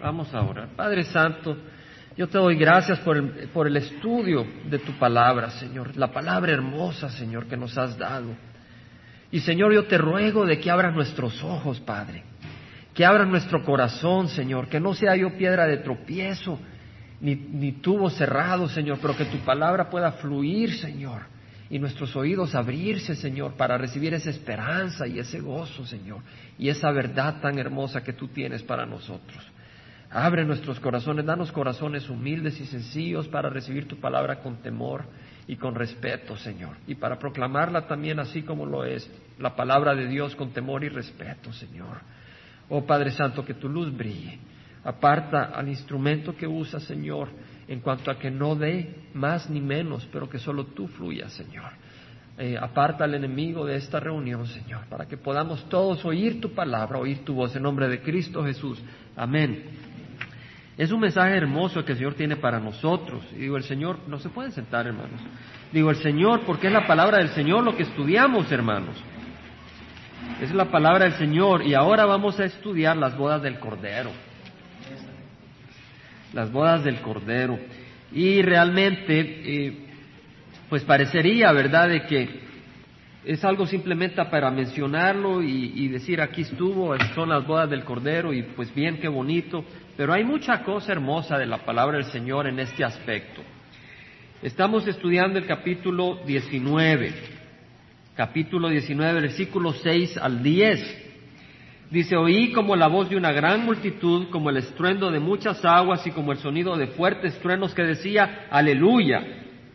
Vamos ahora. Padre Santo, yo te doy gracias por el, por el estudio de tu palabra, Señor, la palabra hermosa, Señor, que nos has dado. Y Señor, yo te ruego de que abras nuestros ojos, Padre, que abras nuestro corazón, Señor, que no sea yo piedra de tropiezo, ni, ni tubo cerrado, Señor, pero que tu palabra pueda fluir, Señor, y nuestros oídos abrirse, Señor, para recibir esa esperanza y ese gozo, Señor, y esa verdad tan hermosa que tú tienes para nosotros. Abre nuestros corazones, danos corazones humildes y sencillos para recibir tu palabra con temor y con respeto, Señor, y para proclamarla también así como lo es, la palabra de Dios con temor y respeto, Señor. Oh Padre Santo, que tu luz brille. Aparta al instrumento que usa, Señor, en cuanto a que no dé más ni menos, pero que solo tú fluyas, Señor. Eh, aparta al enemigo de esta reunión, Señor, para que podamos todos oír tu palabra, oír tu voz en nombre de Cristo Jesús. Amén. Es un mensaje hermoso que el Señor tiene para nosotros. Y digo, el Señor, no se pueden sentar, hermanos. Digo, el Señor, porque es la palabra del Señor lo que estudiamos, hermanos. Es la palabra del Señor. Y ahora vamos a estudiar las bodas del Cordero. Las bodas del Cordero. Y realmente, eh, pues parecería, ¿verdad?, de que es algo simplemente para mencionarlo y, decir aquí estuvo, son las bodas del Cordero y pues bien, qué bonito, pero hay mucha cosa hermosa de la palabra del Señor en este aspecto. Estamos estudiando el capítulo 19, capítulo 19, versículos 6 al 10. Dice, oí como la voz de una gran multitud, como el estruendo de muchas aguas y como el sonido de fuertes truenos que decía, aleluya.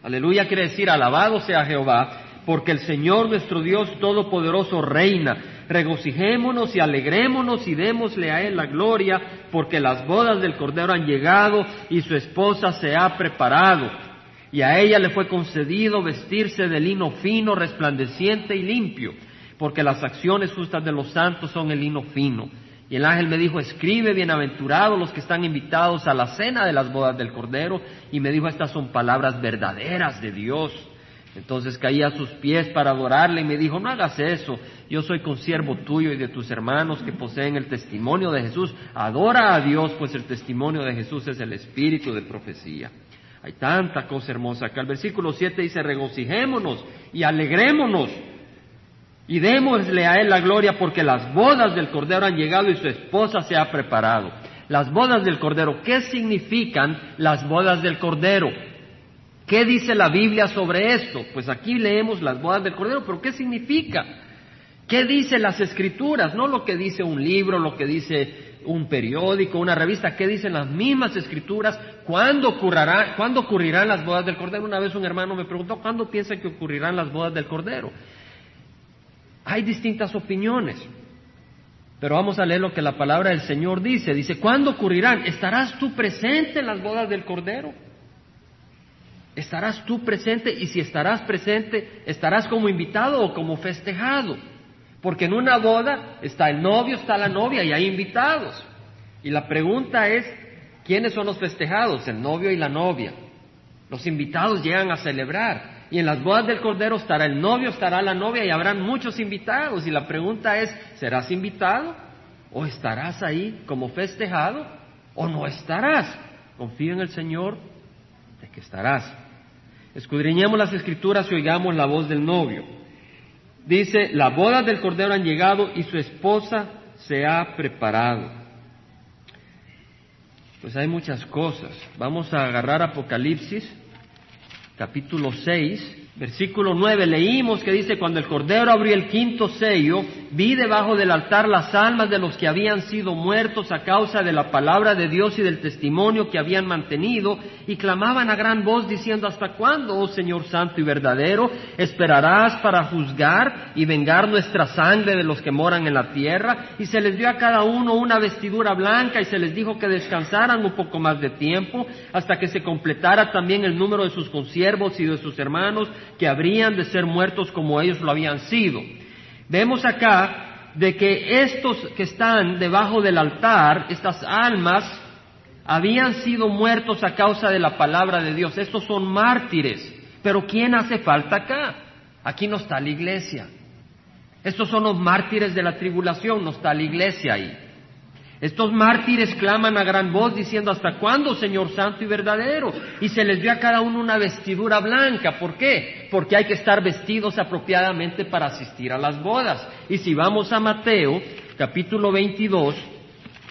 Aleluya quiere decir, alabado sea Jehová porque el Señor nuestro Dios Todopoderoso reina. Regocijémonos y alegrémonos y démosle a Él la gloria, porque las bodas del Cordero han llegado y su esposa se ha preparado. Y a ella le fue concedido vestirse de lino fino, resplandeciente y limpio, porque las acciones justas de los santos son el lino fino. Y el ángel me dijo, escribe, bienaventurados los que están invitados a la cena de las bodas del Cordero. Y me dijo, estas son palabras verdaderas de Dios. Entonces caí a sus pies para adorarle y me dijo, no hagas eso, yo soy consiervo tuyo y de tus hermanos que poseen el testimonio de Jesús. Adora a Dios, pues el testimonio de Jesús es el espíritu de profecía. Hay tanta cosa hermosa acá. El versículo 7 dice, regocijémonos y alegrémonos y démosle a Él la gloria porque las bodas del Cordero han llegado y su esposa se ha preparado. Las bodas del Cordero, ¿qué significan las bodas del Cordero? ¿Qué dice la Biblia sobre esto? Pues aquí leemos las bodas del Cordero, pero ¿qué significa? ¿Qué dice las escrituras? No lo que dice un libro, lo que dice un periódico, una revista, ¿qué dicen las mismas escrituras? ¿Cuándo, ocurrirá, ¿Cuándo ocurrirán las bodas del Cordero? Una vez un hermano me preguntó, ¿cuándo piensa que ocurrirán las bodas del Cordero? Hay distintas opiniones, pero vamos a leer lo que la palabra del Señor dice. Dice, ¿cuándo ocurrirán? ¿Estarás tú presente en las bodas del Cordero? Estarás tú presente y si estarás presente, estarás como invitado o como festejado. Porque en una boda está el novio, está la novia y hay invitados. Y la pregunta es, ¿quiénes son los festejados? El novio y la novia. Los invitados llegan a celebrar. Y en las bodas del Cordero estará el novio, estará la novia y habrán muchos invitados. Y la pregunta es, ¿serás invitado? ¿O estarás ahí como festejado? ¿O no estarás? Confío en el Señor de que estarás. Escudriñemos las escrituras y oigamos la voz del novio. Dice, las bodas del Cordero han llegado y su esposa se ha preparado. Pues hay muchas cosas. Vamos a agarrar Apocalipsis, capítulo 6, Versículo 9, leímos que dice, cuando el Cordero abrió el quinto sello, vi debajo del altar las almas de los que habían sido muertos a causa de la palabra de Dios y del testimonio que habían mantenido, y clamaban a gran voz diciendo, ¿hasta cuándo, oh Señor Santo y verdadero, esperarás para juzgar y vengar nuestra sangre de los que moran en la tierra? Y se les dio a cada uno una vestidura blanca y se les dijo que descansaran un poco más de tiempo hasta que se completara también el número de sus consiervos y de sus hermanos que habrían de ser muertos como ellos lo habían sido. Vemos acá de que estos que están debajo del altar, estas almas, habían sido muertos a causa de la palabra de Dios. Estos son mártires. Pero ¿quién hace falta acá? Aquí no está la iglesia. Estos son los mártires de la tribulación, no está la iglesia ahí. Estos mártires claman a gran voz diciendo, ¿hasta cuándo, Señor Santo y verdadero? Y se les dio a cada uno una vestidura blanca. ¿Por qué? Porque hay que estar vestidos apropiadamente para asistir a las bodas. Y si vamos a Mateo, capítulo 22,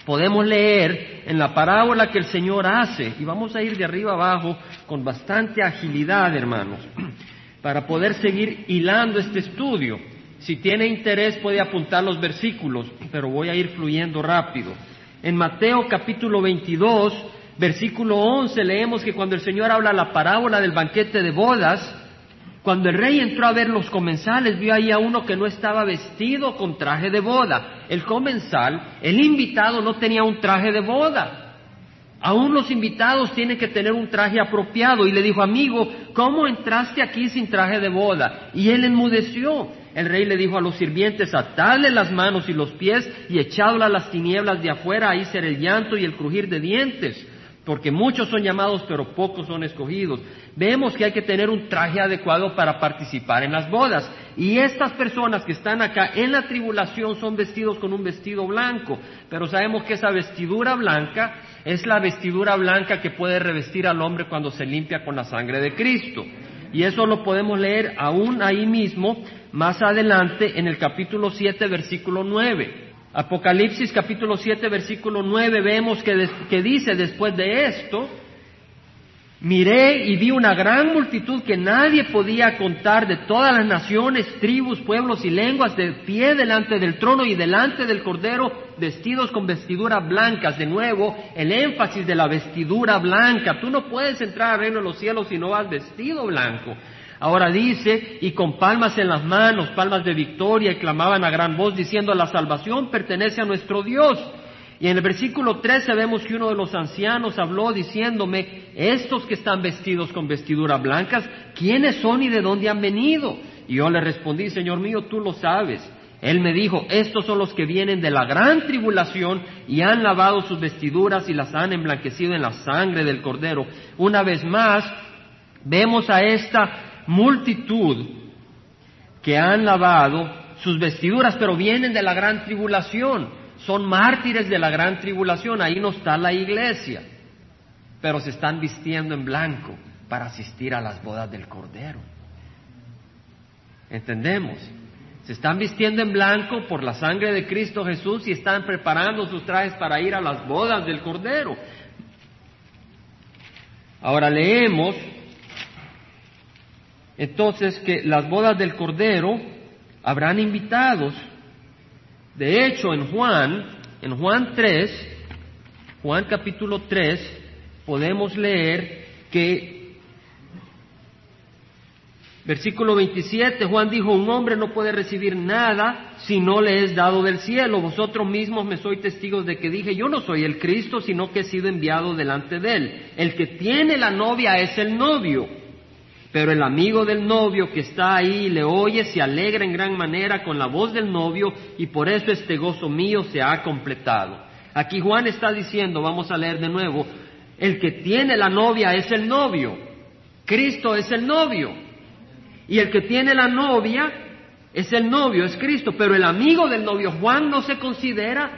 podemos leer en la parábola que el Señor hace, y vamos a ir de arriba abajo con bastante agilidad, hermanos, para poder seguir hilando este estudio. Si tiene interés puede apuntar los versículos, pero voy a ir fluyendo rápido. En Mateo capítulo 22, versículo 11, leemos que cuando el Señor habla la parábola del banquete de bodas, cuando el rey entró a ver los comensales, vio ahí a uno que no estaba vestido con traje de boda. El comensal, el invitado, no tenía un traje de boda. Aún los invitados tienen que tener un traje apropiado. Y le dijo, amigo, ¿cómo entraste aquí sin traje de boda? Y él enmudeció. El rey le dijo a los sirvientes, atadle las manos y los pies y echadla a las tinieblas de afuera, ahí será el llanto y el crujir de dientes porque muchos son llamados pero pocos son escogidos. Vemos que hay que tener un traje adecuado para participar en las bodas. Y estas personas que están acá en la tribulación son vestidos con un vestido blanco, pero sabemos que esa vestidura blanca es la vestidura blanca que puede revestir al hombre cuando se limpia con la sangre de Cristo. Y eso lo podemos leer aún ahí mismo, más adelante, en el capítulo 7, versículo 9. Apocalipsis capítulo 7 versículo 9 vemos que, dice después de esto, miré y vi una gran multitud que nadie podía contar de todas las naciones, tribus, pueblos y lenguas de pie delante del trono y delante del cordero, vestidos con vestiduras blancas. De nuevo, el énfasis de la vestidura blanca. Tú no puedes entrar al reino de los cielos si no vas vestido blanco. Ahora dice, y con palmas en las manos, palmas de victoria, clamaban a gran voz diciendo, la salvación pertenece a nuestro Dios. Y en el versículo 13 vemos que uno de los ancianos habló diciéndome, estos que están vestidos con vestiduras blancas, ¿quiénes son y de dónde han venido? Y yo le respondí, Señor mío, tú lo sabes. Él me dijo, estos son los que vienen de la gran tribulación y han lavado sus vestiduras y las han emblanquecido en la sangre del cordero. Una vez más, vemos a esta multitud que han lavado sus vestiduras, pero vienen de la gran tribulación, son mártires de la gran tribulación, ahí no está la iglesia, pero se están vistiendo en blanco para asistir a las bodas del Cordero. ¿Entendemos? Se están vistiendo en blanco por la sangre de Cristo Jesús y están preparando sus trajes para ir a las bodas del Cordero. Ahora leemos entonces que las bodas del Cordero habrán invitados. De hecho, en Juan, en Juan 3, Juan capítulo 3, podemos leer que, versículo 27, Juan dijo, un hombre no puede recibir nada si no le es dado del cielo. Vosotros mismos me sois testigos de que dije, yo no soy el Cristo, sino que he sido enviado delante de él. El que tiene la novia es el novio. Pero el amigo del novio que está ahí le oye, se alegra en gran manera con la voz del novio y por eso este gozo mío se ha completado. Aquí Juan está diciendo, vamos a leer de nuevo, el que tiene la novia es el novio, Cristo es el novio. Y el que tiene la novia es el novio, es Cristo, pero el amigo del novio, Juan no se considera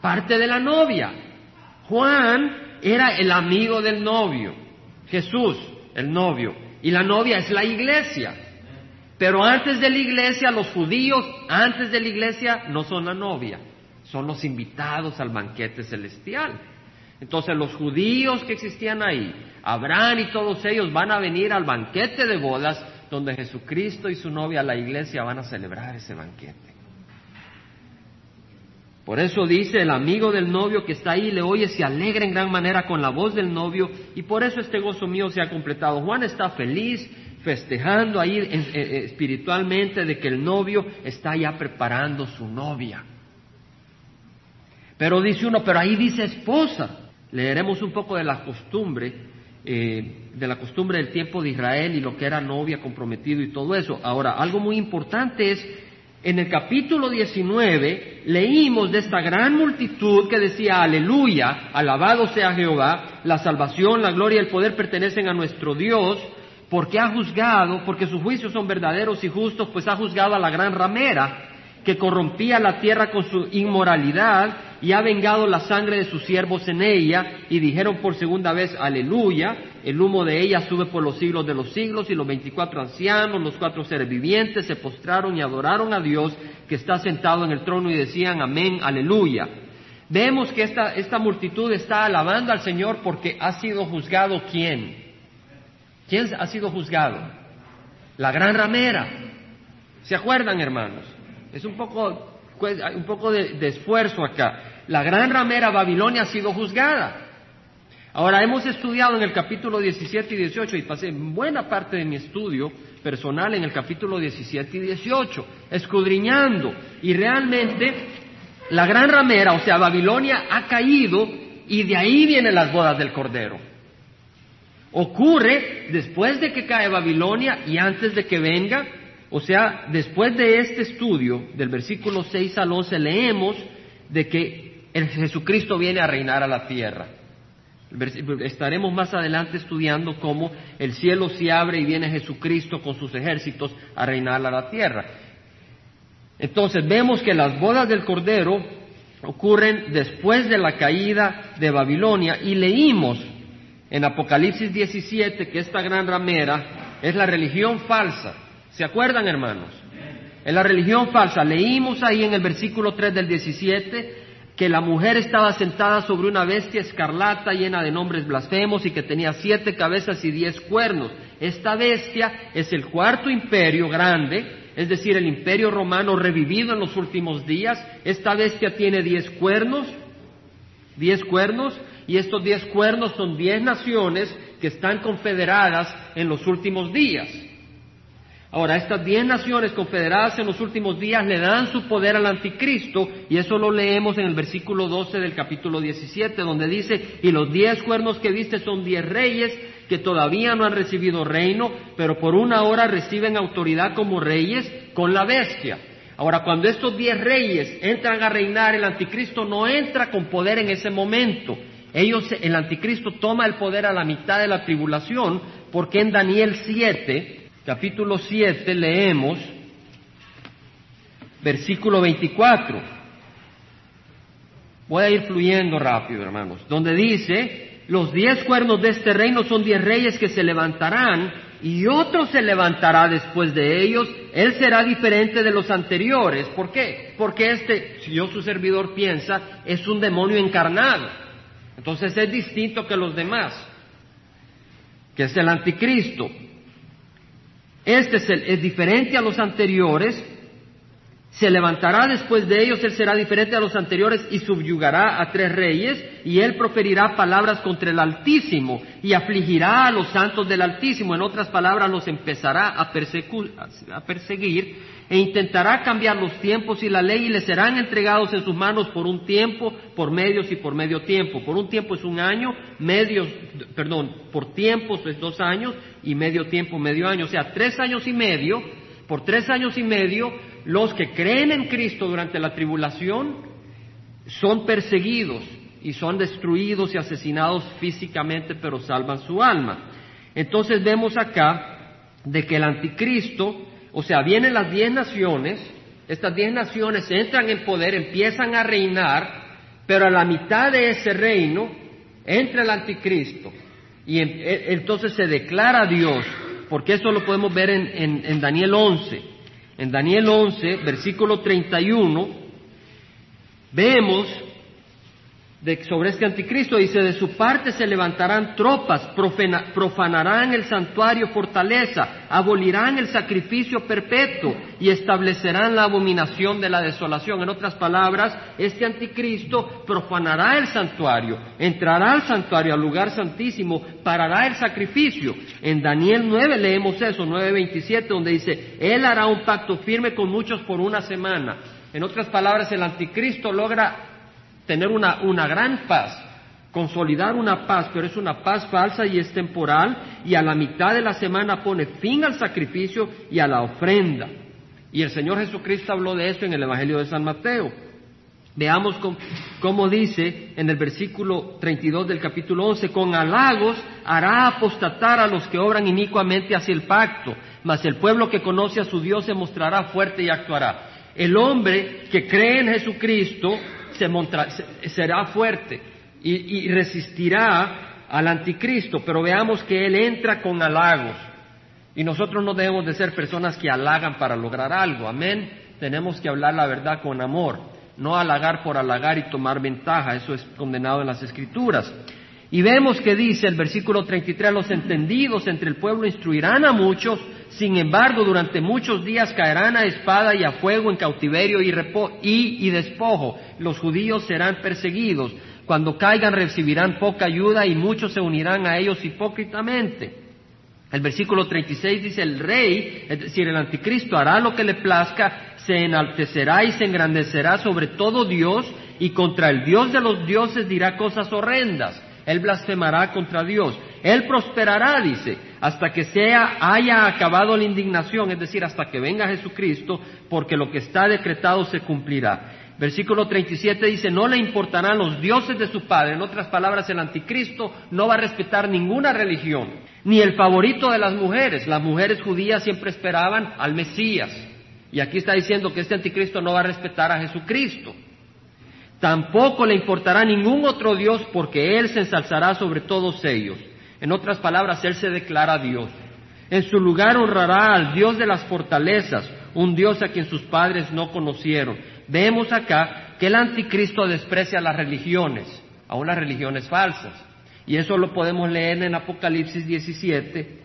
parte de la novia. Juan era el amigo del novio, Jesús, el novio y la novia es la iglesia. Pero antes de la iglesia, los judíos, antes de la iglesia, no son la novia, son los invitados al banquete celestial. Entonces los judíos que existían ahí, Abraham y todos ellos van a venir al banquete de bodas donde Jesucristo y su novia, la iglesia, van a celebrar ese banquete. Por eso dice el amigo del novio que está ahí, le oye, se alegra en gran manera con la voz del novio y por eso este gozo mío se ha completado. Juan está feliz, festejando ahí eh, eh, espiritualmente de que el novio está ya preparando su novia. Pero dice uno, pero ahí dice esposa. Leeremos un poco de la costumbre, eh, de la costumbre del tiempo de Israel y lo que era novia, comprometido y todo eso. Ahora, algo muy importante es en el capítulo 19 leímos de esta gran multitud que decía, aleluya, alabado sea Jehová, la salvación, la gloria y el poder pertenecen a nuestro Dios, porque ha juzgado, porque sus juicios son verdaderos y justos, pues ha juzgado a la gran ramera que corrompía la tierra con su inmoralidad y ha vengado la sangre de sus siervos en ella, y dijeron por segunda vez, aleluya, el humo de ella sube por los siglos de los siglos, y los veinticuatro ancianos, los cuatro seres vivientes, se postraron y adoraron a Dios que está sentado en el trono y decían, amén, aleluya. Vemos que esta, esta multitud está alabando al Señor porque ha sido juzgado quién. ¿Quién ha sido juzgado? La gran ramera. ¿Se acuerdan, hermanos? Es un poco, un poco de, esfuerzo acá. La gran ramera Babilonia ha sido juzgada. Ahora, hemos estudiado en el capítulo 17 y 18 y pasé buena parte de mi estudio personal en el capítulo 17 y 18, escudriñando. Y realmente la gran ramera, o sea, Babilonia, ha caído y de ahí vienen las bodas del Cordero. Ocurre después de que cae Babilonia y antes de que venga o sea, después de este estudio, del versículo 6 al 11, leemos de que el Jesucristo viene a reinar a la tierra. Estaremos más adelante estudiando cómo el cielo se abre y viene Jesucristo con sus ejércitos a reinar a la tierra. Entonces vemos que las bodas del Cordero ocurren después de la caída de Babilonia y leímos en Apocalipsis 17 que esta gran ramera es la religión falsa ¿Se acuerdan, hermanos? En la religión falsa, leímos ahí en el versículo 3 del 17 que la mujer estaba sentada sobre una bestia escarlata llena de nombres blasfemos y que tenía siete cabezas y diez cuernos. Esta bestia es el cuarto imperio grande, es decir, el imperio romano revivido en los últimos días. Esta bestia tiene diez cuernos, diez cuernos, y estos diez cuernos son diez naciones que están confederadas en los últimos días. Ahora, estas diez naciones confederadas en los últimos días le dan su poder al anticristo, y eso lo leemos en el versículo 12 del capítulo 17, donde dice, y los diez cuernos que viste son diez reyes que todavía no han recibido reino, pero por una hora reciben autoridad como reyes con la bestia. Ahora, cuando estos diez reyes entran a reinar, el anticristo no entra con poder en ese momento. Ellos, el anticristo toma el poder a la mitad de la tribulación, porque en Daniel 7, capítulo 7 leemos versículo 24. Voy a ir fluyendo rápido, hermanos. Donde dice, los diez cuernos de este reino son diez reyes que se levantarán y otro se levantará después de ellos. Él será diferente de los anteriores. ¿Por qué? Porque este, si yo su servidor piensa, es un demonio encarnado. Entonces es distinto que los demás, que es el anticristo. Este es, diferente a los anteriores, se levantará después de ellos, él será diferente a los anteriores y subyugará a tres reyes, y él proferirá palabras contra el Altísimo y afligirá a los santos del Altísimo. En otras palabras, los empezará a, a perseguir e intentará cambiar los tiempos y la ley y le serán entregados en sus manos por un tiempo, por medios y por medio tiempo. Por un tiempo es un año, medios, perdón, por tiempos es dos años y medio tiempo, medio año. O sea, tres años y medio, por tres años y medio, los que creen en Cristo durante la tribulación son perseguidos y son destruidos y asesinados físicamente, pero salvan su alma. Entonces vemos acá de que el anticristo o sea, vienen las diez naciones, estas diez naciones entran en poder, empiezan a reinar, pero a la mitad de ese reino entra el anticristo. Y e, entonces se declara Dios, porque eso lo podemos ver en, en Daniel 11. En Daniel 11, versículo 31, vemos sobre este anticristo, dice, de su parte se levantarán tropas, profanarán el santuario fortaleza, abolirán el sacrificio perpetuo y establecerán la abominación de la desolación. En otras palabras, este anticristo profanará el santuario, entrará al santuario, al lugar santísimo, parará el sacrificio. En Daniel 9 leemos eso, 9.27, donde dice, Él hará un pacto firme con muchos por una semana. En otras palabras, el anticristo logra tener una, una gran paz, consolidar una paz, pero es una paz falsa y es temporal, y a la mitad de la semana pone fin al sacrificio y a la ofrenda. Y el Señor Jesucristo habló de eso en el Evangelio de San Mateo. Veamos cómo, dice en el versículo 32 del capítulo 11, con halagos hará apostatar a los que obran inicuamente hacia el pacto, mas el pueblo que conoce a su Dios se mostrará fuerte y actuará. El hombre que cree en Jesucristo se será fuerte y, y resistirá al anticristo, pero veamos que él entra con halagos. Y nosotros no debemos de ser personas que halagan para lograr algo, amén. Tenemos que hablar la verdad con amor, no halagar por halagar y tomar ventaja, eso es condenado en las escrituras. Y vemos que dice el versículo 33, los entendidos entre el pueblo instruirán a muchos, sin embargo durante muchos días caerán a espada y a fuego en cautiverio y, y, despojo. Los judíos serán perseguidos. Cuando caigan recibirán poca ayuda y muchos se unirán a ellos hipócritamente. El versículo 36 dice, el rey, es decir, el anticristo, hará lo que le plazca, se enaltecerá y se engrandecerá sobre todo Dios y contra el Dios de los dioses dirá cosas horrendas. Él blasfemará contra Dios. Él prosperará, dice, hasta que sea, haya acabado la indignación, es decir, hasta que venga Jesucristo, porque lo que está decretado se cumplirá. Versículo 37 dice, no le importarán los dioses de su padre. En otras palabras, el anticristo no va a respetar ninguna religión, ni el favorito de las mujeres. Las mujeres judías siempre esperaban al Mesías. Y aquí está diciendo que este anticristo no va a respetar a Jesucristo. Tampoco le importará ningún otro Dios porque Él se ensalzará sobre todos ellos. En otras palabras, Él se declara Dios. En su lugar honrará al Dios de las fortalezas, un Dios a quien sus padres no conocieron. Vemos acá que el anticristo desprecia las religiones, aún las religiones falsas. Y eso lo podemos leer en Apocalipsis 17,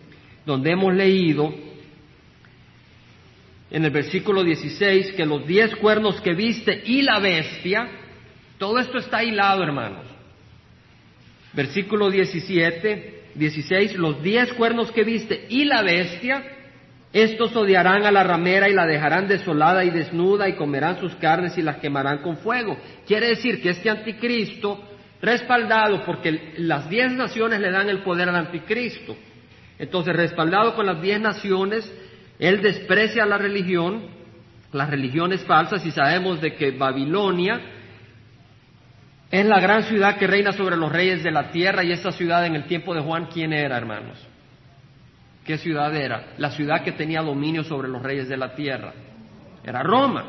donde hemos leído en el versículo 16 que los diez cuernos que viste y la bestia todo esto está hilado, hermanos. Versículo 17, 16, los diez cuernos que viste y la bestia, estos odiarán a la ramera y la dejarán desolada y desnuda y comerán sus carnes y las quemarán con fuego. Quiere decir que este anticristo, respaldado porque las diez naciones le dan el poder al anticristo, entonces respaldado con las diez naciones, él desprecia la religión, las religiones falsas y sabemos de que Babilonia, es la gran ciudad que reina sobre los reyes de la tierra y esa ciudad en el tiempo de Juan, ¿quién era, hermanos? ¿Qué ciudad era? La ciudad que tenía dominio sobre los reyes de la tierra. Era Roma,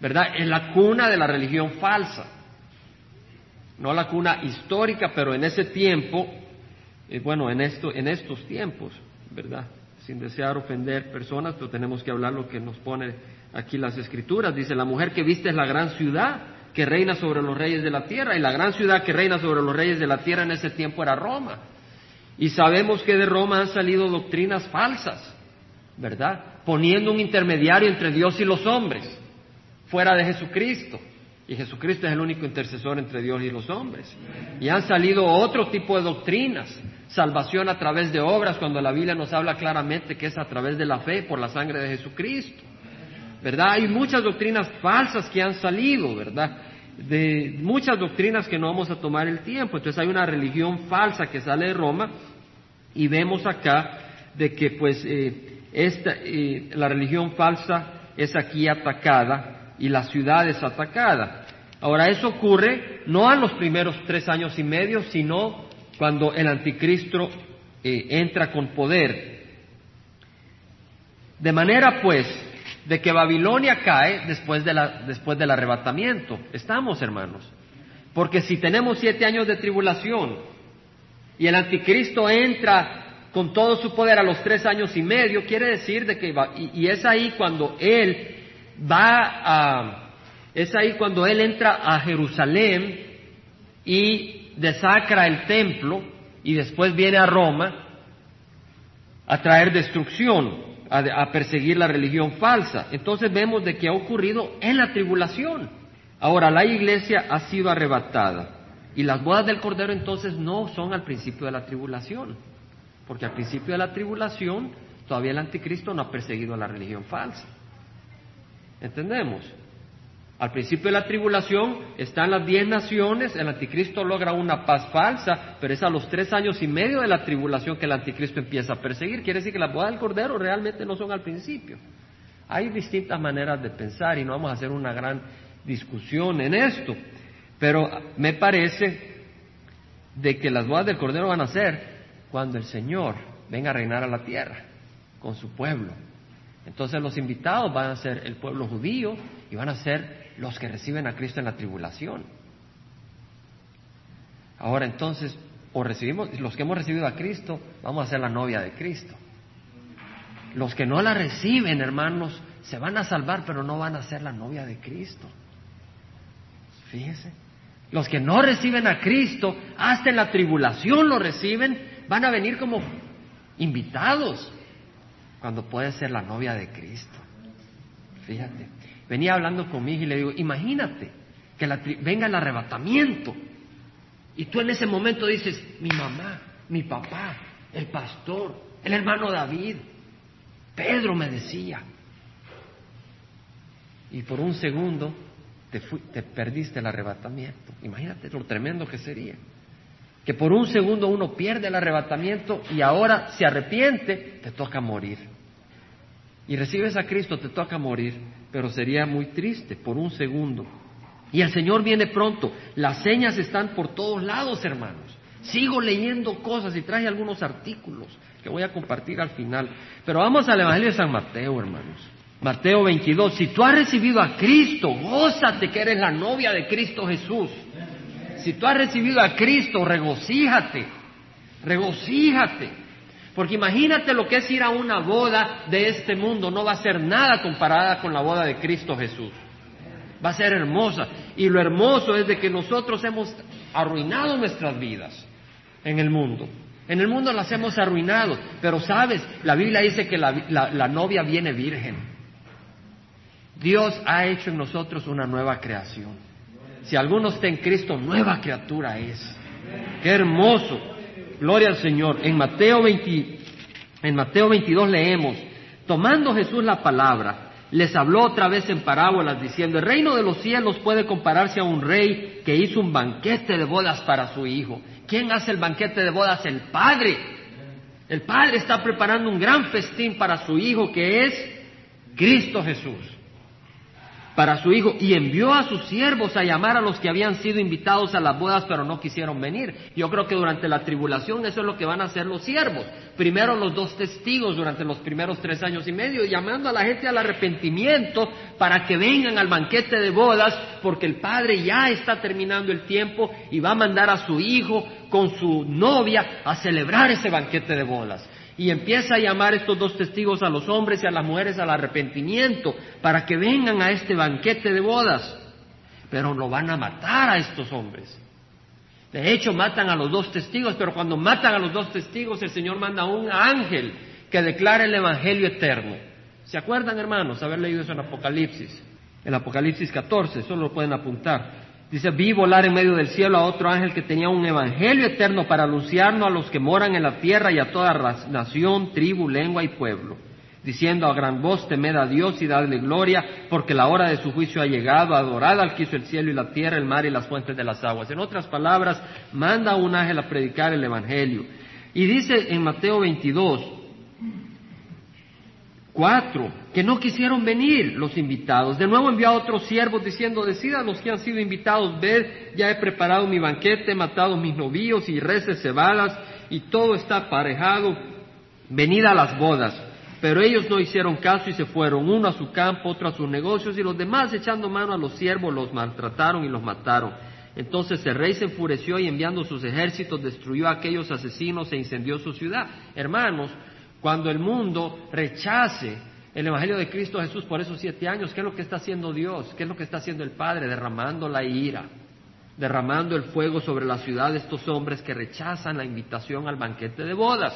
¿verdad? Es la cuna de la religión falsa. No la cuna histórica, pero en ese tiempo, eh, bueno, en, esto, en estos tiempos, ¿verdad? Sin desear ofender personas, pero tenemos que hablar lo que nos pone aquí las escrituras. Dice, la mujer que viste es la gran ciudad que reina sobre los reyes de la tierra, y la gran ciudad que reina sobre los reyes de la tierra en ese tiempo era Roma. Y sabemos que de Roma han salido doctrinas falsas, ¿verdad? Poniendo un intermediario entre Dios y los hombres, fuera de Jesucristo. Y Jesucristo es el único intercesor entre Dios y los hombres. Y han salido otro tipo de doctrinas, salvación a través de obras, cuando la Biblia nos habla claramente que es a través de la fe por la sangre de Jesucristo. ¿Verdad? Hay muchas doctrinas falsas que han salido, ¿verdad? De muchas doctrinas que no vamos a tomar el tiempo. Entonces hay una religión falsa que sale de Roma y vemos acá de que pues eh, esta, eh, la religión falsa es aquí atacada y la ciudad es atacada. Ahora eso ocurre no a los primeros tres años y medio, sino cuando el anticristo eh, entra con poder. De manera pues de que Babilonia cae después, de la, después del arrebatamiento. Estamos, hermanos. Porque si tenemos siete años de tribulación y el anticristo entra con todo su poder a los tres años y medio, quiere decir de que y, y es ahí cuando él va a, es ahí cuando él entra a Jerusalén y desacra el templo y después viene a Roma a traer destrucción a, perseguir la religión falsa. Entonces vemos de que ha ocurrido en la tribulación. Ahora, la iglesia ha sido arrebatada. Y las bodas del Cordero entonces no son al principio de la tribulación. Porque al principio de la tribulación todavía el anticristo no ha perseguido a la religión falsa. ¿Entendemos? Al principio de la tribulación están las diez naciones, el anticristo logra una paz falsa, pero es a los tres años y medio de la tribulación que el anticristo empieza a perseguir. Quiere decir que las bodas del Cordero realmente no son al principio. Hay distintas maneras de pensar y no vamos a hacer una gran discusión en esto, pero me parece de que las bodas del Cordero van a ser cuando el Señor venga a reinar a la tierra con su pueblo. Entonces los invitados van a ser el pueblo judío y van a ser los que reciben a Cristo en la tribulación. Ahora entonces, o recibimos, los que hemos recibido a Cristo, vamos a ser la novia de Cristo. Los que no la reciben, hermanos, se van a salvar, pero no van a ser la novia de Cristo. Fíjese. Los que no reciben a Cristo, hasta en la tribulación lo reciben, van a venir como invitados, cuando puede ser la novia de Cristo. Fíjate. Venía hablando conmigo y le digo, imagínate que venga el arrebatamiento y tú en ese momento dices, mi mamá, mi papá, el pastor, el hermano David, Pedro me decía. Y por un segundo te, te perdiste el arrebatamiento. Imagínate lo tremendo que sería. Que por un segundo uno pierde el arrebatamiento y ahora se arrepiente, te toca morir. Y recibes a Cristo, te toca morir, pero sería muy triste por un segundo. Y el Señor viene pronto. Las señas están por todos lados, hermanos. Sigo leyendo cosas y traje algunos artículos que voy a compartir al final. Pero vamos al Evangelio de San Mateo, hermanos. Mateo 22. Si tú has recibido a Cristo, gózate que eres la novia de Cristo Jesús. Si tú has recibido a Cristo, regocíjate. Regocíjate. Porque imagínate lo que es ir a una boda de este mundo. No va a ser nada comparada con la boda de Cristo Jesús. Va a ser hermosa. Y lo hermoso es de que nosotros hemos arruinado nuestras vidas en el mundo. En el mundo las hemos arruinado, pero sabes, la Biblia dice que la, novia viene virgen. Dios ha hecho en nosotros una nueva creación. Si alguno está en Cristo, nueva criatura es. Qué hermoso. Gloria al Señor. En Mateo, en Mateo 22 leemos, tomando Jesús la palabra, les habló otra vez en parábolas diciendo, el reino de los cielos puede compararse a un rey que hizo un banquete de bodas para su hijo. ¿Quién hace el banquete de bodas? El Padre. El Padre está preparando un gran festín para su hijo que es Cristo Jesús para su hijo y envió a sus siervos a llamar a los que habían sido invitados a las bodas pero no quisieron venir. Yo creo que durante la tribulación eso es lo que van a hacer los siervos. Primero los dos testigos durante los primeros tres años y medio llamando a la gente al arrepentimiento para que vengan al banquete de bodas porque el padre ya está terminando el tiempo y va a mandar a su hijo con su novia a celebrar ese banquete de bodas y empieza a llamar estos dos testigos a los hombres y a las mujeres al arrepentimiento para que vengan a este banquete de bodas. Pero lo van a matar a estos hombres. De hecho, matan a los dos testigos, pero cuando matan a los dos testigos, el Señor manda a un ángel que declara el Evangelio eterno. ¿Se acuerdan, hermanos, haber leído eso en Apocalipsis? En Apocalipsis 14, eso lo pueden apuntar. Dice, vi volar en medio del cielo a otro ángel que tenía un evangelio eterno para anunciarlo a los que moran en la tierra y a toda nación, tribu, lengua y pueblo, diciendo a gran voz, temed a Dios y dadle gloria, porque la hora de su juicio ha llegado, adorad al que hizo el cielo y la tierra, el mar y las fuentes de las aguas. En otras palabras, manda a un ángel a predicar el evangelio. Y dice en Mateo 22, Cuatro, que no quisieron venir los invitados. De nuevo envió a otros siervos diciendo, decidan los que han sido invitados, ved, ya he preparado mi banquete, he matado mis novíos y reses cebadas, y todo está aparejado, venid a las bodas. Pero ellos no hicieron caso y se fueron, uno a su campo, otro a sus negocios, y los demás echando mano a los siervos los maltrataron y los mataron. Entonces el rey se enfureció y enviando sus ejércitos destruyó a aquellos asesinos e incendió su ciudad. Hermanos, cuando el mundo rechace el Evangelio de Cristo Jesús por esos siete años, ¿qué es lo que está haciendo Dios? ¿Qué es lo que está haciendo el Padre? Derramando la ira, derramando el fuego sobre la ciudad de estos hombres que rechazan la invitación al banquete de bodas.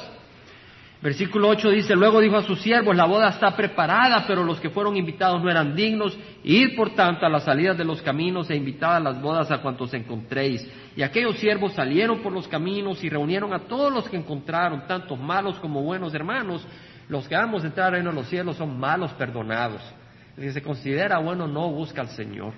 Versículo 8 dice, luego dijo a sus siervos, la boda está preparada, pero los que fueron invitados no eran dignos. Id, por tanto, a las salidas de los caminos e invitad a las bodas a cuantos encontréis. Y aquellos siervos salieron por los caminos y reunieron a todos los que encontraron, tanto malos como buenos hermanos. Los que vamos a entrar en los cielos son malos perdonados. El que se considera bueno no busca al Señor.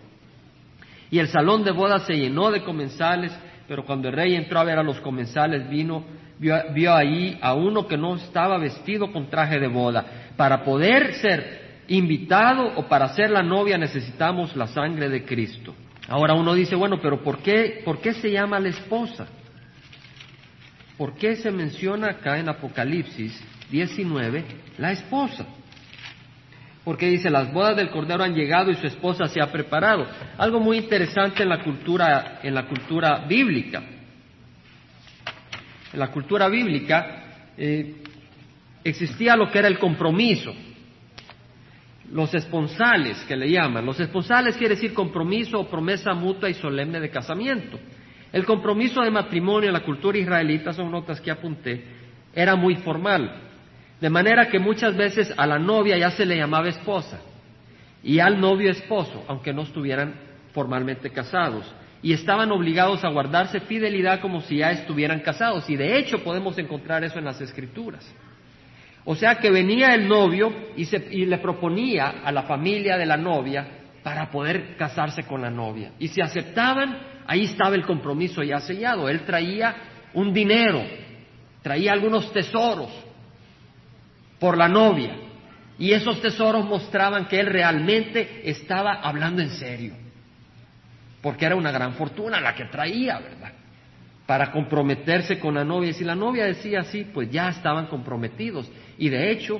Y el salón de bodas se llenó de comensales, pero cuando el rey entró a ver a los comensales, vino vio, ahí a uno que no estaba vestido con traje de boda. Para poder ser invitado o para ser la novia necesitamos la sangre de Cristo. Ahora uno dice, bueno, pero ¿por qué, ¿por qué se llama la esposa? ¿Por qué se menciona acá en Apocalipsis 19 la esposa? porque dice, las bodas del Cordero han llegado y su esposa se ha preparado. Algo muy interesante en la cultura, en la cultura bíblica. En la cultura bíblica eh, existía lo que era el compromiso, los esponsales que le llaman. Los esponsales quiere decir compromiso o promesa mutua y solemne de casamiento. El compromiso de matrimonio en la cultura israelita, son notas que apunté, era muy formal. De manera que muchas veces a la novia ya se le llamaba esposa y al novio esposo, aunque no estuvieran formalmente casados. Y estaban obligados a guardarse fidelidad como si ya estuvieran casados. Y de hecho podemos encontrar eso en las escrituras. O sea que venía el novio y, y le proponía a la familia de la novia para poder casarse con la novia. Y si aceptaban, ahí estaba el compromiso ya sellado. Él traía un dinero, traía algunos tesoros, por la novia. Y esos tesoros mostraban que él realmente estaba hablando en serio. Porque era una gran fortuna la que traía, ¿verdad? Para comprometerse con la novia. Y si la novia decía así, pues ya estaban comprometidos. Y de hecho,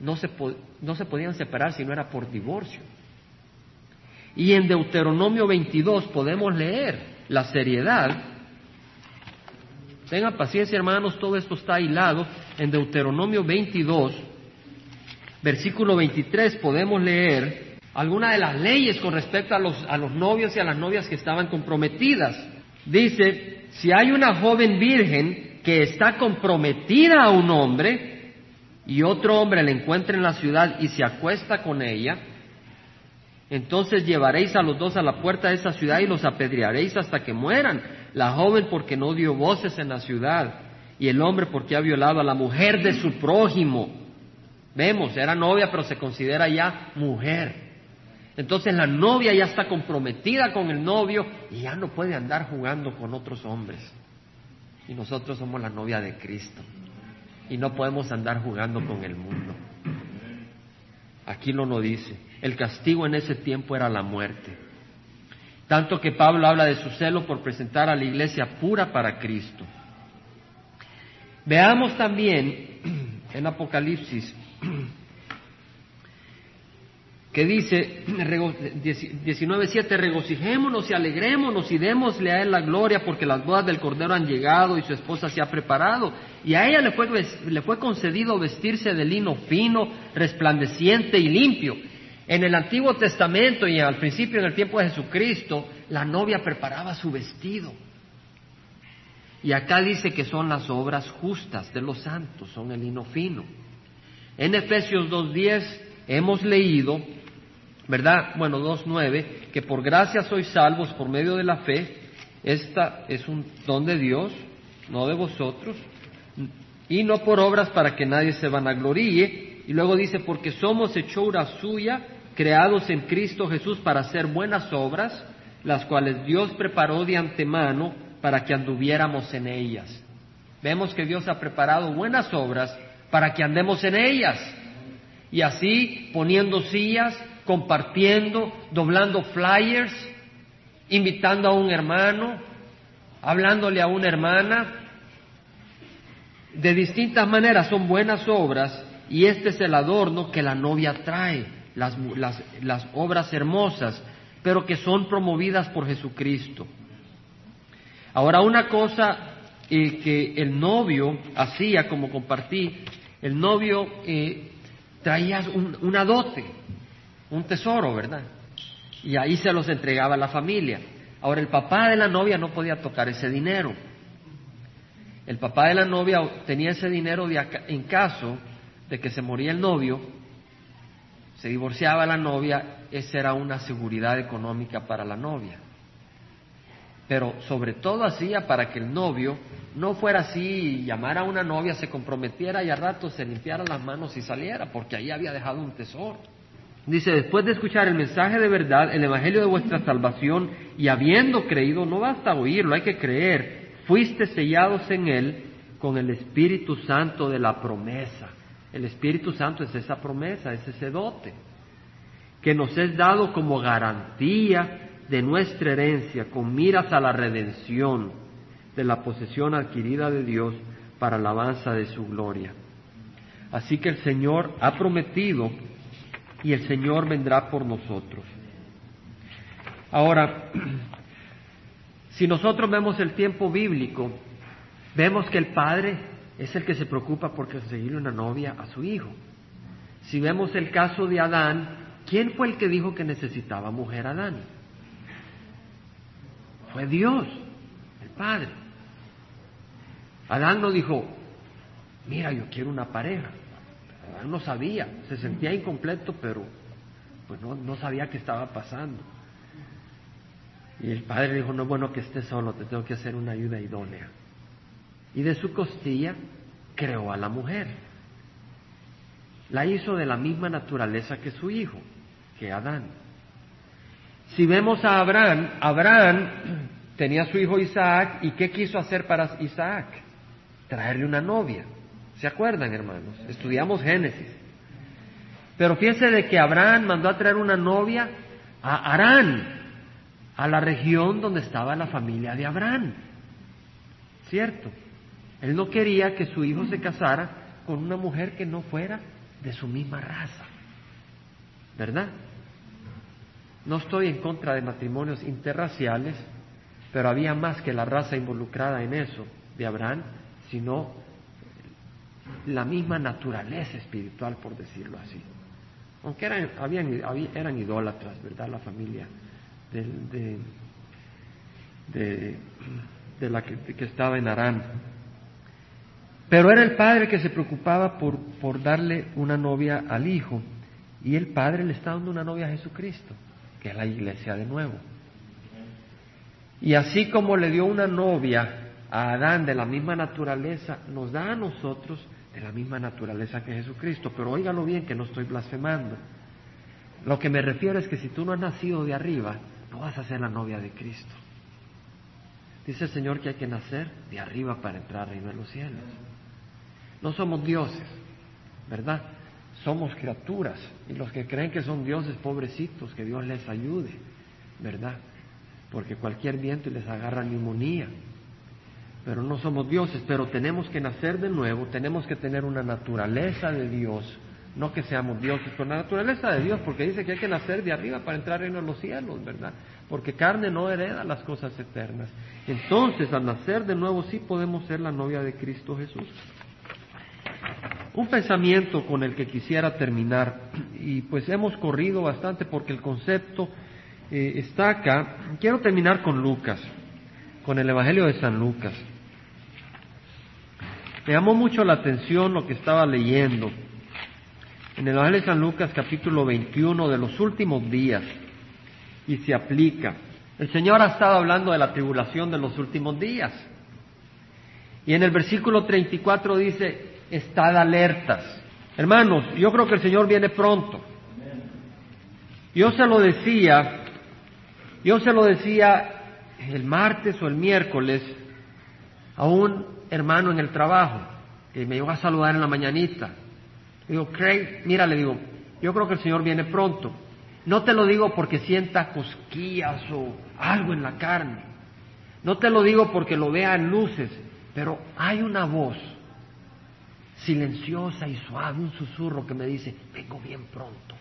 no se, no se podían separar si no era por divorcio. Y en Deuteronomio 22 podemos leer la seriedad. Tengan paciencia, hermanos, todo esto está hilado en Deuteronomio 22, versículo 23, podemos leer algunas de las leyes con respecto a los, a los novios y a las novias que estaban comprometidas. Dice, si hay una joven virgen que está comprometida a un hombre y otro hombre la encuentra en la ciudad y se acuesta con ella, entonces llevaréis a los dos a la puerta de esa ciudad y los apedrearéis hasta que mueran. La joven porque no dio voces en la ciudad y el hombre porque ha violado a la mujer de su prójimo. Vemos, era novia pero se considera ya mujer. Entonces la novia ya está comprometida con el novio y ya no puede andar jugando con otros hombres. Y nosotros somos la novia de Cristo. Y no podemos andar jugando con el mundo. Aquí lo no dice. El castigo en ese tiempo era la muerte. Tanto que Pablo habla de su celo por presentar a la iglesia pura para Cristo. Veamos también en Apocalipsis que dice 19.7, regocijémonos y alegrémonos y démosle a él la gloria porque las bodas del Cordero han llegado y su esposa se ha preparado. Y a ella le fue, le fue concedido vestirse de lino fino, resplandeciente y limpio. En el Antiguo Testamento y al principio en el tiempo de Jesucristo, la novia preparaba su vestido. Y acá dice que son las obras justas de los santos, son el lino fino. En Efesios 2.10 hemos leído, ¿verdad? Bueno, 2.9, que por gracia sois salvos por medio de la fe. Esta es un don de Dios, no de vosotros, y no por obras para que nadie se vanagloríe. Y luego dice, porque somos hechura suya, creados en Cristo Jesús para hacer buenas obras, las cuales Dios preparó de antemano para que anduviéramos en ellas. Vemos que Dios ha preparado buenas obras para que andemos en ellas. Y así poniendo sillas, compartiendo, doblando flyers, invitando a un hermano, hablándole a una hermana. De distintas maneras son buenas obras y este es el adorno que la novia trae, las, las obras hermosas, pero que son promovidas por Jesucristo. Ahora, una cosa que el novio hacía, como compartí, el novio eh, traía un, una dote, un tesoro, ¿verdad? Y ahí se los entregaba a la familia. Ahora, el papá de la novia no podía tocar ese dinero. El papá de la novia tenía ese dinero en caso de que se moría el novio, se divorciaba la novia, esa era una seguridad económica para la novia pero sobre todo hacía para que el novio no fuera así, llamara a una novia, se comprometiera y a rato se limpiara las manos y saliera, porque ahí había dejado un tesoro. Dice, después de escuchar el mensaje de verdad, el Evangelio de vuestra salvación, y habiendo creído, no basta oírlo, hay que creer, fuiste sellados en él con el Espíritu Santo de la promesa. El Espíritu Santo es esa promesa, es ese dote, que nos es dado como garantía de nuestra herencia con miras a la redención de la posesión adquirida de Dios para alabanza de su gloria. Así que el Señor ha prometido y el Señor vendrá por nosotros. Ahora, si nosotros vemos el tiempo bíblico, vemos que el padre es el que se preocupa por conseguirle una novia a su hijo. Si vemos el caso de Adán, ¿quién fue el que dijo que necesitaba mujer Adán? Fue Dios, el Padre. Adán no dijo, mira, yo quiero una pareja. Adán no sabía, se sentía incompleto, pero pues no, no sabía qué estaba pasando. Y el padre dijo, no es bueno que estés solo, te tengo que hacer una ayuda idónea. Y de su costilla creó a la mujer. La hizo de la misma naturaleza que su hijo, que Adán. Si vemos a Abraham, Abraham tenía a su hijo Isaac y ¿qué quiso hacer para Isaac? Traerle una novia. ¿Se acuerdan, hermanos? Estudiamos Génesis. Pero fíjense de que Abraham mandó a traer una novia a Arán, a la región donde estaba la familia de Abraham. ¿Cierto? Él no quería que su hijo se casara con una mujer que no fuera de su misma raza. ¿Verdad? No estoy en contra de matrimonios interraciales, pero había más que la raza involucrada en eso de Abraham, sino la misma naturaleza espiritual, por decirlo así. Aunque eran, habían, eran idólatras, ¿verdad? La familia de, de, de, la que, que estaba en Arán. Pero era el padre que se preocupaba por, por darle una novia al hijo. Y el padre le está dando una novia a Jesucristo, que es la iglesia de nuevo. Y así como le dio una novia a Adán de la misma naturaleza, nos da a nosotros de la misma naturaleza que Jesucristo. Pero óigalo bien que no estoy blasfemando. Lo que me refiero es que si tú no has nacido de arriba, no vas a ser la novia de Cristo. Dice el Señor que hay que nacer de arriba para entrar al reino de los cielos. No somos dioses, ¿verdad? Somos criaturas. Y los que creen que son dioses, pobrecitos, que Dios les ayude, ¿verdad? Porque cualquier viento les agarra neumonía. Pero no somos dioses, pero tenemos que nacer de nuevo, tenemos que tener una naturaleza de Dios, no que seamos dioses, con la naturaleza de Dios, porque dice que hay que nacer de arriba para entrar en los cielos, ¿verdad? Porque carne no hereda las cosas eternas. Entonces, al nacer de nuevo, sí podemos ser la novia de Cristo Jesús. Un pensamiento con el que quisiera terminar, y pues hemos corrido bastante porque el concepto eh, está acá. Quiero terminar con Lucas, con el Evangelio de San Lucas. Me llamó mucho la atención lo que estaba leyendo. En el Evangelio de San Lucas capítulo 21 de los últimos días, y se aplica. El Señor ha estado hablando de la tribulación de los últimos días. Y en el versículo 34 dice, estad alertas. Hermanos, yo creo que el Señor viene pronto. Yo se lo decía, yo se lo decía el martes o el miércoles a un hermano en el trabajo que me iba a saludar en la mañanita. Le digo, Craig, mira, le digo, yo creo que el Señor viene pronto. No te lo digo porque sienta cosquillas o algo en la carne. No te lo digo porque lo vea en luces, pero hay una voz silenciosa y suave, un susurro que me dice, vengo bien pronto.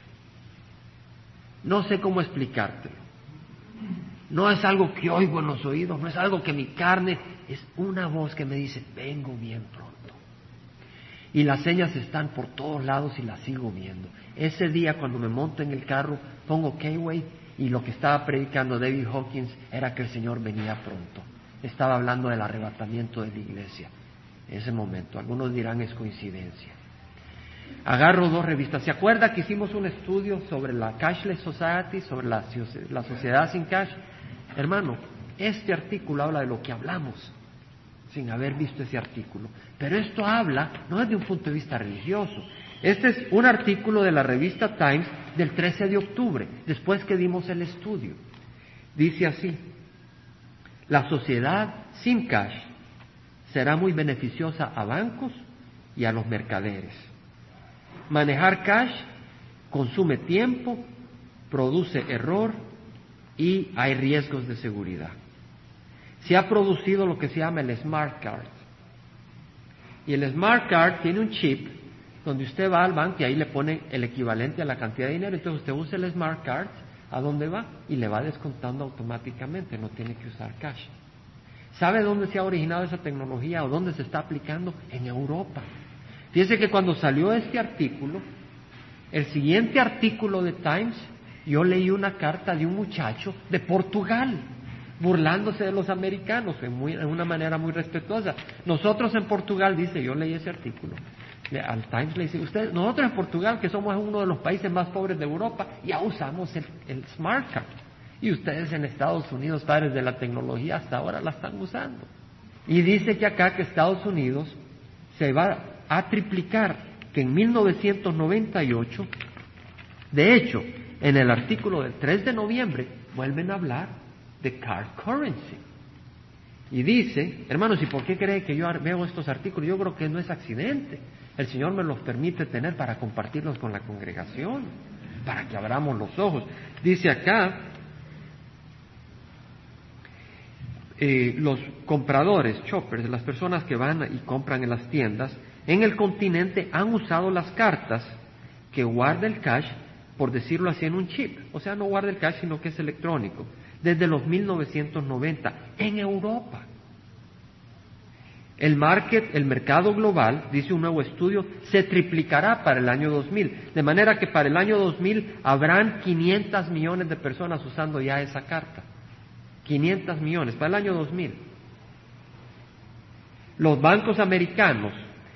No sé cómo explicártelo. No es algo que oigo en los oídos, no es algo que mi carne, es una voz que me dice, vengo bien pronto. Y las señas están por todos lados y las sigo viendo. Ese día cuando me monto en el carro, pongo K-Way y lo que estaba predicando David Hawkins era que el Señor venía pronto. Estaba hablando del arrebatamiento de la iglesia ese momento. Algunos dirán es coincidencia. Agarro dos revistas. ¿Se acuerda que hicimos un estudio sobre la Cashless Society, sobre la, la sociedad sin cash? Hermano, este artículo habla de lo que hablamos sin haber visto ese artículo. Pero esto habla no desde un punto de vista religioso. Este es un artículo de la revista Times del 13 de octubre, después que dimos el estudio. Dice así, la sociedad sin cash será muy beneficiosa a bancos y a los mercaderes. Manejar cash consume tiempo, produce error y hay riesgos de seguridad. Se ha producido lo que se llama el Smart Card. Y el Smart Card tiene un chip donde usted va al banco y ahí le pone el equivalente a la cantidad de dinero. Entonces usted usa el Smart Card, ¿a dónde va? Y le va descontando automáticamente, no tiene que usar cash. ¿Sabe dónde se ha originado esa tecnología o dónde se está aplicando? En Europa. Fíjese que cuando salió este artículo, el siguiente artículo de Times, yo leí una carta de un muchacho de Portugal, burlándose de los americanos en, una manera muy respetuosa. Nosotros en Portugal, dice, yo leí ese artículo, al Times le dice, usted, nosotros en Portugal, que somos uno de los países más pobres de Europa, ya usamos el, Smart Card. Y ustedes en Estados Unidos, padres de la tecnología, hasta ahora la están usando. Y dice que acá que Estados Unidos se va a triplicar, que en 1998, de hecho, en el artículo del 3 de noviembre, vuelven a hablar de card currency. Y dice, hermanos, ¿y por qué cree que yo veo estos artículos? Yo creo que no es accidente. El Señor me los permite tener para compartirlos con la congregación, para que abramos los ojos. Dice acá, eh, los compradores, choppers, las personas que van y compran en las tiendas, en el continente han usado las cartas que guarda el cash, por decirlo así, en un chip. O sea, no guarda el cash, sino que es electrónico. Desde los 1990, en Europa. El market, el mercado global, dice un nuevo estudio, se triplicará para el año 2000. De manera que para el año 2000 habrán 500 millones de personas usando ya esa carta. 500 millones para el año 2000. Los bancos americanos,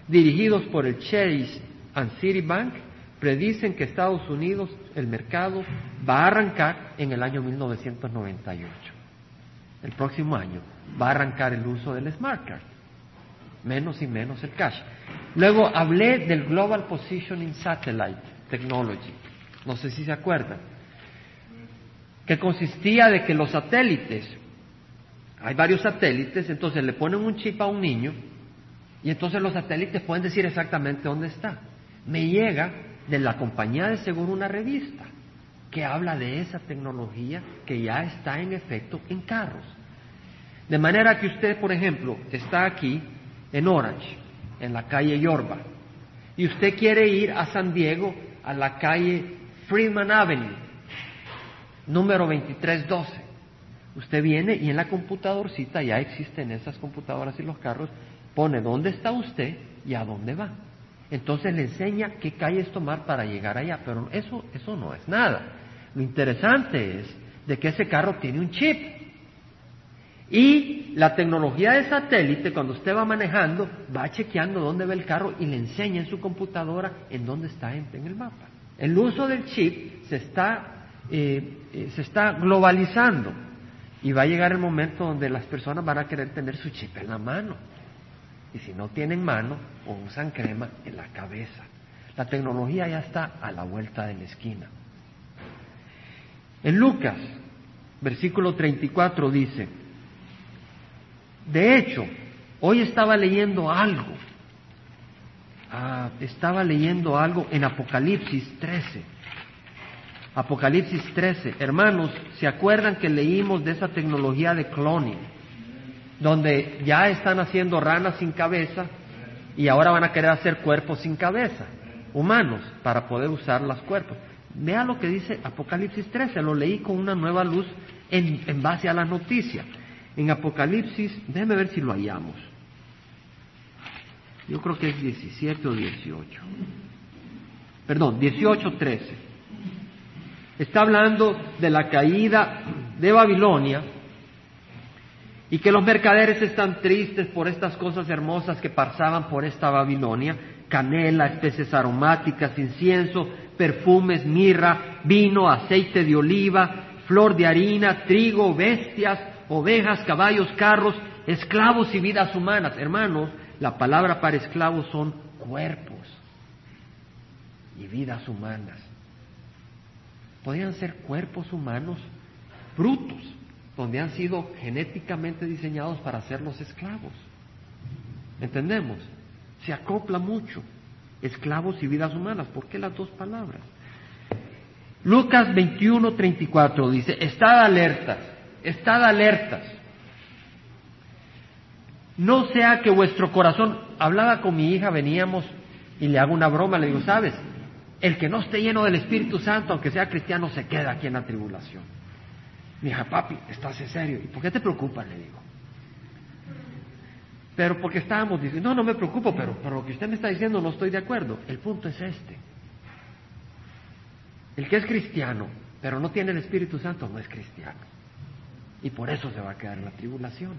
dirigidos por el Chase and Citibank, predicen que Estados Unidos, el mercado, va a arrancar en el año 1998. El próximo año va a arrancar el uso del Smart Card menos y menos el cash. Luego hablé del Global Positioning Satellite Technology, no sé si se acuerdan, que consistía de que los satélites, hay varios satélites, entonces le ponen un chip a un niño y entonces los satélites pueden decir exactamente dónde está. Me llega de la compañía de seguro una revista que habla de esa tecnología que ya está en efecto en carros. De manera que usted, por ejemplo, está aquí en Orange, en la calle Yorba, y usted quiere ir a San Diego, a la calle Freeman Avenue, número 2312. Usted viene y en la computadorcita, ya existen esas computadoras y los carros, pone dónde está usted y a dónde va. Entonces le enseña qué calles tomar para llegar allá, pero eso, eso no es nada. Lo interesante es de que ese carro tiene un chip y la tecnología de satélite, cuando usted va manejando, va chequeando dónde va el carro y le enseña en su computadora en dónde está en, el mapa. El uso del chip se está, eh, eh, se está globalizando y va a llegar el momento donde las personas van a querer tener su chip en la mano. Y si no tienen mano, o usan crema en la cabeza. La tecnología ya está a la vuelta de la esquina. En Lucas, versículo 34 dice, de hecho, hoy estaba leyendo algo, ah, estaba leyendo algo en Apocalipsis 13. Apocalipsis 13. Hermanos, ¿se acuerdan que leímos de esa tecnología de cloning? Donde ya están haciendo ranas sin cabeza y ahora van a querer hacer cuerpos sin cabeza, humanos, para poder usar los cuerpos. Vea lo que dice Apocalipsis 13, lo leí con una nueva luz en, en base a la noticia en Apocalipsis, déjeme ver si lo hallamos. Yo creo que es 17 o 18. Perdón, 18, 13. Está hablando de la caída de Babilonia y que los mercaderes están tristes por estas cosas hermosas que pasaban por esta Babilonia, canela, especies aromáticas, incienso, perfumes, mirra, vino, aceite de oliva, flor de harina, trigo, bestias, ovejas, caballos, carros, esclavos y vidas humanas. Hermanos, la palabra para esclavos son cuerpos y vidas humanas. Podrían ser cuerpos humanos brutos, donde han sido genéticamente diseñados para ser los esclavos. ¿Entendemos? Se acopla mucho. Esclavos y vidas humanas. ¿Por qué las dos palabras? Lucas 21, 34 dice, estad alertas estad alertas. No sea que vuestro corazón, hablaba con mi hija, veníamos Y le hago una broma, le digo, ¿sabes? El que no esté lleno del Espíritu Santo, aunque sea cristiano, se queda aquí en la tribulación. Mi hija, papi, estás en serio. ¿Y por qué te preocupas? Le digo. Pero porque estábamos diciendo, no, no me preocupo, pero, pero lo que usted me está diciendo no estoy de acuerdo. El punto es este. El que es cristiano, pero no tiene el Espíritu Santo, no es cristiano. Y por eso se va a quedar en la tribulación.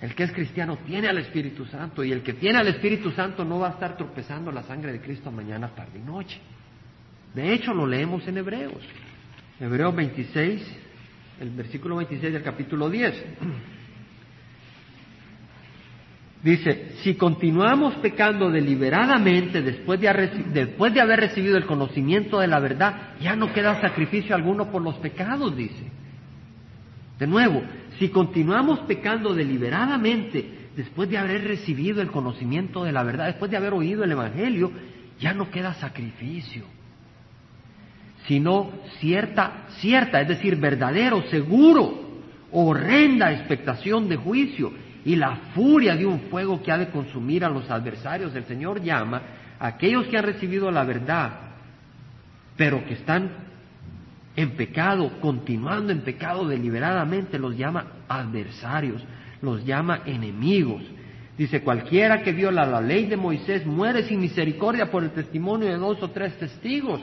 El que es cristiano tiene al Espíritu Santo y el que tiene al Espíritu Santo no va a estar tropezando la sangre de Cristo mañana, tarde y noche. De hecho, lo leemos en Hebreos. Hebreos 26, el versículo 26 del capítulo 10. Dice, si continuamos pecando deliberadamente después de, después de haber recibido el conocimiento de la verdad, ya no queda sacrificio alguno por los pecados, dice. De nuevo, si continuamos pecando deliberadamente después de haber recibido el conocimiento de la verdad, después de haber oído el Evangelio, ya no queda sacrificio, sino cierta, cierta, es decir, verdadero, seguro, horrenda expectación de juicio y la furia de un fuego que ha de consumir a los adversarios. El Señor llama a aquellos que han recibido la verdad, pero que están en pecado, continuando en pecado deliberadamente, los llama adversarios, los llama enemigos. Dice, cualquiera que viola la ley de Moisés muere sin misericordia por el testimonio de dos o tres testigos.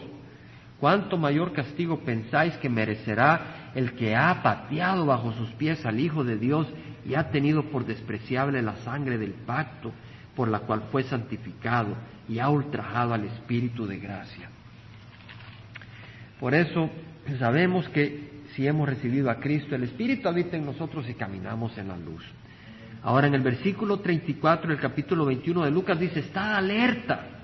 ¿Cuánto mayor castigo pensáis que merecerá el que ha pateado bajo sus pies al Hijo de Dios y ha tenido por despreciable la sangre del pacto por la cual fue santificado y ha ultrajado al Espíritu de gracia? Por eso sabemos que si hemos recibido a Cristo, el Espíritu habita en nosotros y caminamos en la luz. Ahora en el versículo 34 del capítulo 21 de Lucas dice, estad alerta,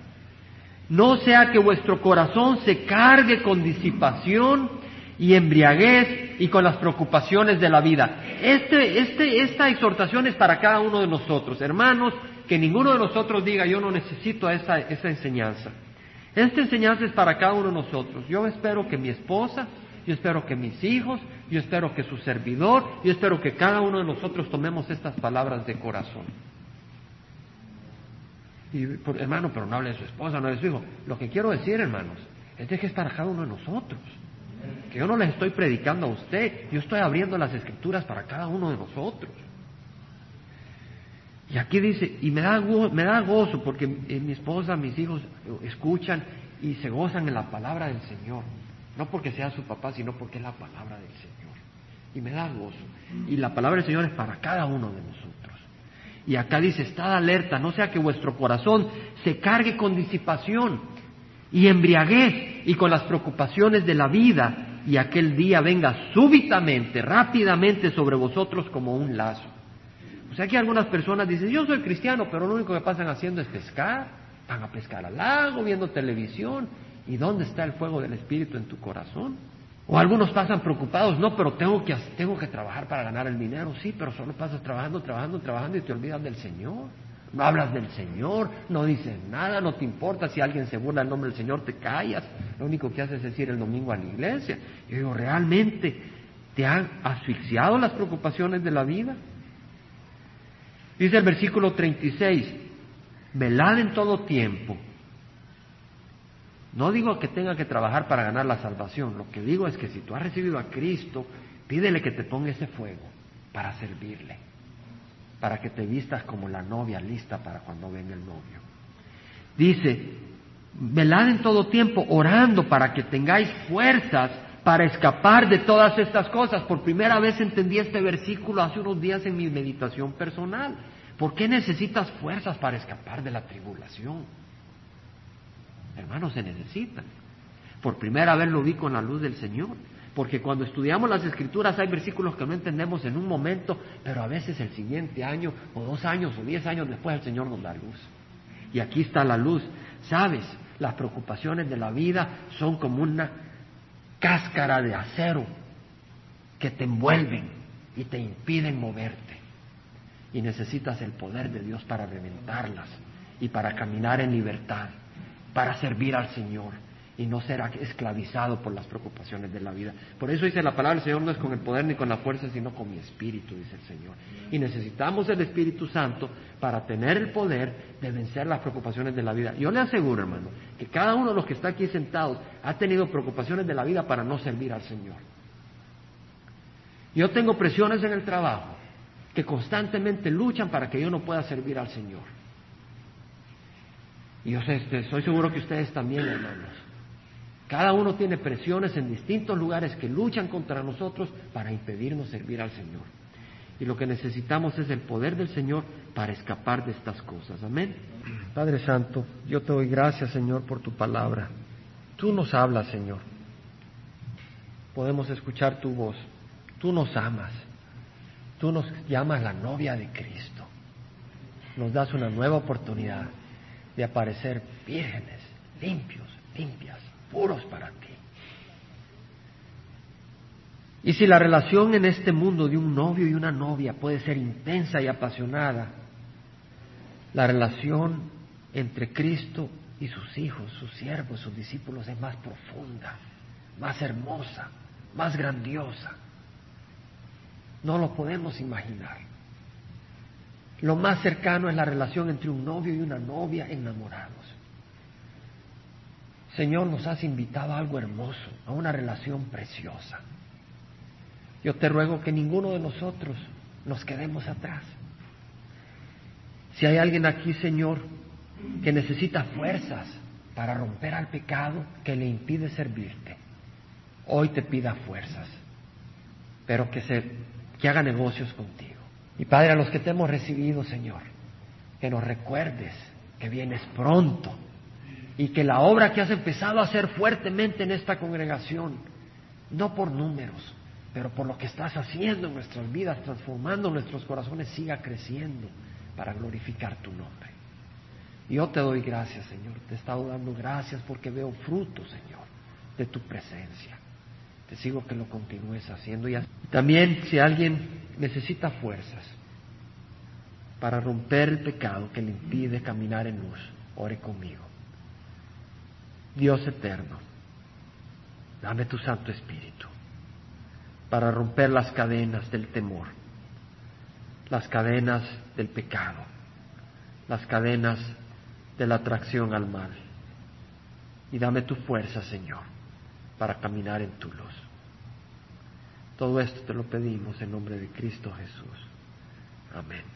no sea que vuestro corazón se cargue con disipación y embriaguez y con las preocupaciones de la vida. Este, este, esta exhortación es para cada uno de nosotros, hermanos, que ninguno de nosotros diga yo no necesito esa, esa enseñanza. Esta enseñanza es para cada uno de nosotros. Yo espero que mi esposa, yo espero que mis hijos, yo espero que su servidor, yo espero que cada uno de nosotros tomemos estas palabras de corazón. Y, hermano, pero no hable de su esposa, no de su hijo. Lo que quiero decir, hermanos, es de que es cada uno de nosotros. Que yo no les estoy predicando a usted, yo estoy abriendo las escrituras para cada uno de nosotros. Y aquí dice, y me da, me da gozo porque eh, mi esposa, mis hijos escuchan y se gozan en la palabra del Señor. No porque sea su papá, sino porque es la palabra del Señor. Y me da gozo. Y la palabra del Señor es para cada uno de nosotros. Y acá dice, estad alerta, no sea que vuestro corazón se cargue con disipación y embriaguez y con las preocupaciones de la vida y aquel día venga súbitamente, rápidamente sobre vosotros como un lazo. O sea que algunas personas dicen, yo soy cristiano, pero lo único que pasan haciendo es pescar, van a pescar al lago, viendo televisión. ¿Y dónde está el fuego del Espíritu en tu corazón? O algunos pasan preocupados, no, pero tengo que, tengo que trabajar para ganar el dinero, sí, pero solo pasas trabajando, trabajando, trabajando y te olvidas del Señor. No hablas del Señor, no dices nada, no te importa si alguien se burla el nombre del Señor, te callas. Lo único que haces es ir el domingo a la iglesia. Yo digo, ¿realmente te han asfixiado las preocupaciones de la vida? Dice el versículo 36, velad en todo tiempo. No digo que tenga que trabajar para ganar la salvación, lo que digo es que si tú has recibido a Cristo, pídele que te ponga ese fuego para servirle, para que te vistas como la novia lista para cuando venga el novio. Dice, velad en todo tiempo orando para que tengáis fuerzas para escapar de todas estas cosas. Por primera vez entendí este versículo hace unos días en mi meditación personal. ¿Por qué necesitas fuerzas para escapar de la tribulación? Hermanos, se necesitan. Por primera vez lo vi con la luz del Señor. Porque cuando estudiamos las escrituras hay versículos que no entendemos en un momento, pero a veces el siguiente año, o dos años, o diez años después el Señor nos da luz. Y aquí está la luz. ¿Sabes? Las preocupaciones de la vida son como una cáscara de acero que te envuelven y te impiden moverte. Y necesitas el poder de Dios para reventarlas y para caminar en libertad, para servir al Señor y no ser esclavizado por las preocupaciones de la vida. Por eso dice la palabra, el Señor no es con el poder ni con la fuerza, sino con mi espíritu, dice el Señor. Y necesitamos el Espíritu Santo para tener el poder de vencer las preocupaciones de la vida. Yo le aseguro, hermano, que cada uno de los que está aquí sentados ha tenido preocupaciones de la vida para no servir al Señor. Yo tengo presiones en el trabajo que constantemente luchan para que yo no pueda servir al Señor. Y yo sé, estoy seguro que ustedes también, hermanos. Cada uno tiene presiones en distintos lugares que luchan contra nosotros para impedirnos servir al Señor. Y lo que necesitamos es el poder del Señor para escapar de estas cosas. Amén. Padre Santo, yo te doy gracias, Señor, por tu palabra. Tú nos hablas, Señor. Podemos escuchar tu voz. Tú nos amas. Tú nos llamas la novia de Cristo. Nos das una nueva oportunidad de aparecer vírgenes, limpios, limpias, puros para ti. Y si la relación en este mundo de un novio y una novia puede ser intensa y apasionada, la relación entre Cristo y sus hijos, sus siervos, sus discípulos es más profunda, más hermosa, más grandiosa. No lo podemos imaginar. Lo más cercano es la relación entre un novio y una novia enamorados. Señor, nos has invitado a algo hermoso, a una relación preciosa. Yo te ruego que ninguno de nosotros nos quedemos atrás. Si hay alguien aquí, Señor, que necesita fuerzas para romper al pecado que le impide servirte, hoy te pida fuerzas, pero que se que haga negocios contigo. Y Padre, a los que te hemos recibido, Señor, que nos recuerdes que vienes pronto y que la obra que has empezado a hacer fuertemente en esta congregación, no por números, pero por lo que estás haciendo en nuestras vidas, transformando nuestros corazones, siga creciendo para glorificar tu nombre. Yo te doy gracias, Señor. Te he estado dando gracias porque veo fruto, Señor, de tu presencia. Te sigo que lo continúes haciendo. Y también si alguien necesita fuerzas para romper el pecado que le impide caminar en luz, ore conmigo. Dios eterno, dame tu Santo Espíritu para romper las cadenas del temor, las cadenas del pecado, las cadenas de la atracción al mal. Y dame tu fuerza, Señor para caminar en tu luz. Todo esto te lo pedimos en nombre de Cristo Jesús. Amén.